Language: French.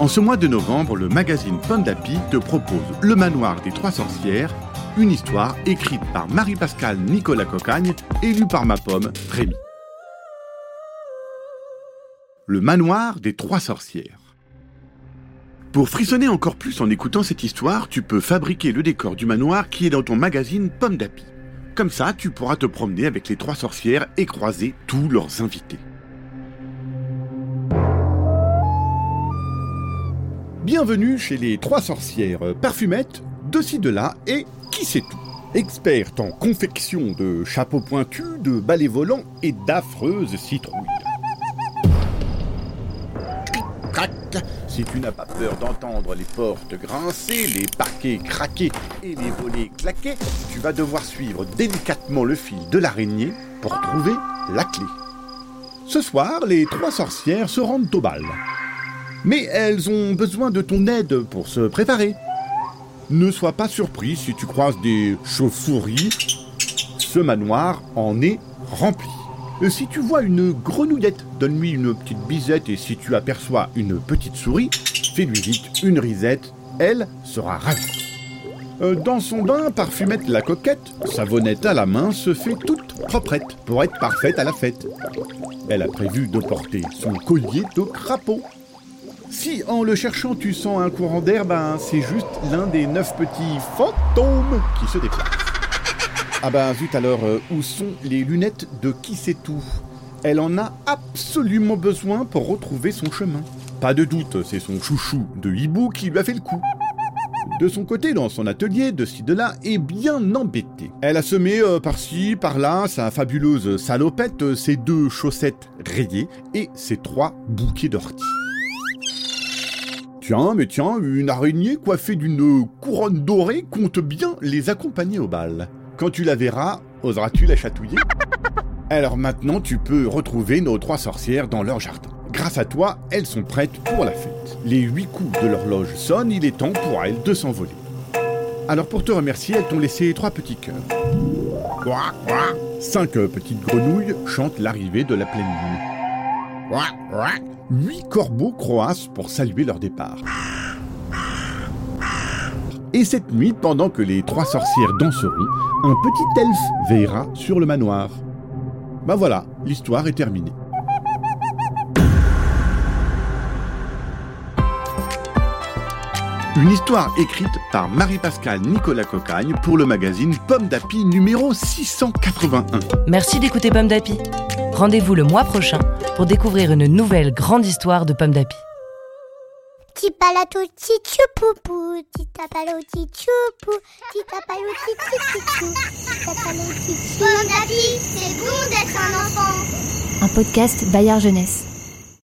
En ce mois de novembre, le magazine Pomme d'Api te propose Le manoir des trois sorcières, une histoire écrite par Marie-Pascale Nicolas Cocagne et lue par ma pomme Rémi. Le manoir des trois sorcières. Pour frissonner encore plus en écoutant cette histoire, tu peux fabriquer le décor du manoir qui est dans ton magazine Pomme d'Api. Comme ça, tu pourras te promener avec les trois sorcières et croiser tous leurs invités. Bienvenue chez les trois sorcières parfumettes, de ci de là et qui sait tout. Experte en confection de chapeaux pointus, de balais volants et d'affreuses citrouilles. Si tu n'as pas peur d'entendre les portes grincer, les parquets craquer et les volets claquer, tu vas devoir suivre délicatement le fil de l'araignée pour trouver la clé. Ce soir, les trois sorcières se rendent au bal. Mais elles ont besoin de ton aide pour se préparer. Ne sois pas surpris si tu croises des chauves-souris. Ce manoir en est rempli. Si tu vois une grenouillette, donne-lui une petite bisette et si tu aperçois une petite souris, fais-lui vite une risette, elle sera ravie. Euh, Dans son bain, Parfumette la coquette, savonnette à la main, se fait toute proprette pour être parfaite à la fête. Elle a prévu de porter son collier de crapaud. Si en le cherchant tu sens un courant d'air, ben c'est juste l'un des neuf petits fantômes qui se déplacent. Ah ben zut alors, euh, où sont les lunettes de qui sait tout? Elle en a absolument besoin pour retrouver son chemin. Pas de doute, c'est son chouchou de hibou qui lui a fait le coup. De son côté, dans son atelier, de ci de là, est bien embêtée. Elle a semé euh, par-ci, par-là, sa fabuleuse salopette, ses deux chaussettes rayées et ses trois bouquets d'orties. Tiens, mais tiens, une araignée coiffée d'une couronne dorée compte bien les accompagner au bal. Quand tu la verras, oseras-tu la chatouiller? Alors maintenant, tu peux retrouver nos trois sorcières dans leur jardin. Grâce à toi, elles sont prêtes pour la fête. Les huit coups de l'horloge sonnent, il est temps pour elles de s'envoler. Alors pour te remercier, elles t'ont laissé trois petits cœurs. Quoi, quoi? Cinq petites grenouilles chantent l'arrivée de la pleine lune. Huit corbeaux croassent pour saluer leur départ. Et cette nuit, pendant que les trois sorcières danseront, un petit elfe veillera sur le manoir. Ben voilà, l'histoire est terminée. Une histoire écrite par Marie-Pascale Nicolas Cocagne pour le magazine Pomme d'Api numéro 681. Merci d'écouter Pomme d'Api. Rendez-vous le mois prochain pour découvrir une nouvelle grande histoire de Pomme d'Api. Petit palato, petit poupou. Petit palato, petit poupou. Petit palato, petit poupou. Petit palato, petit Pomme d'Api, c'est bon d'être un enfant. Un podcast Bayard Jeunesse.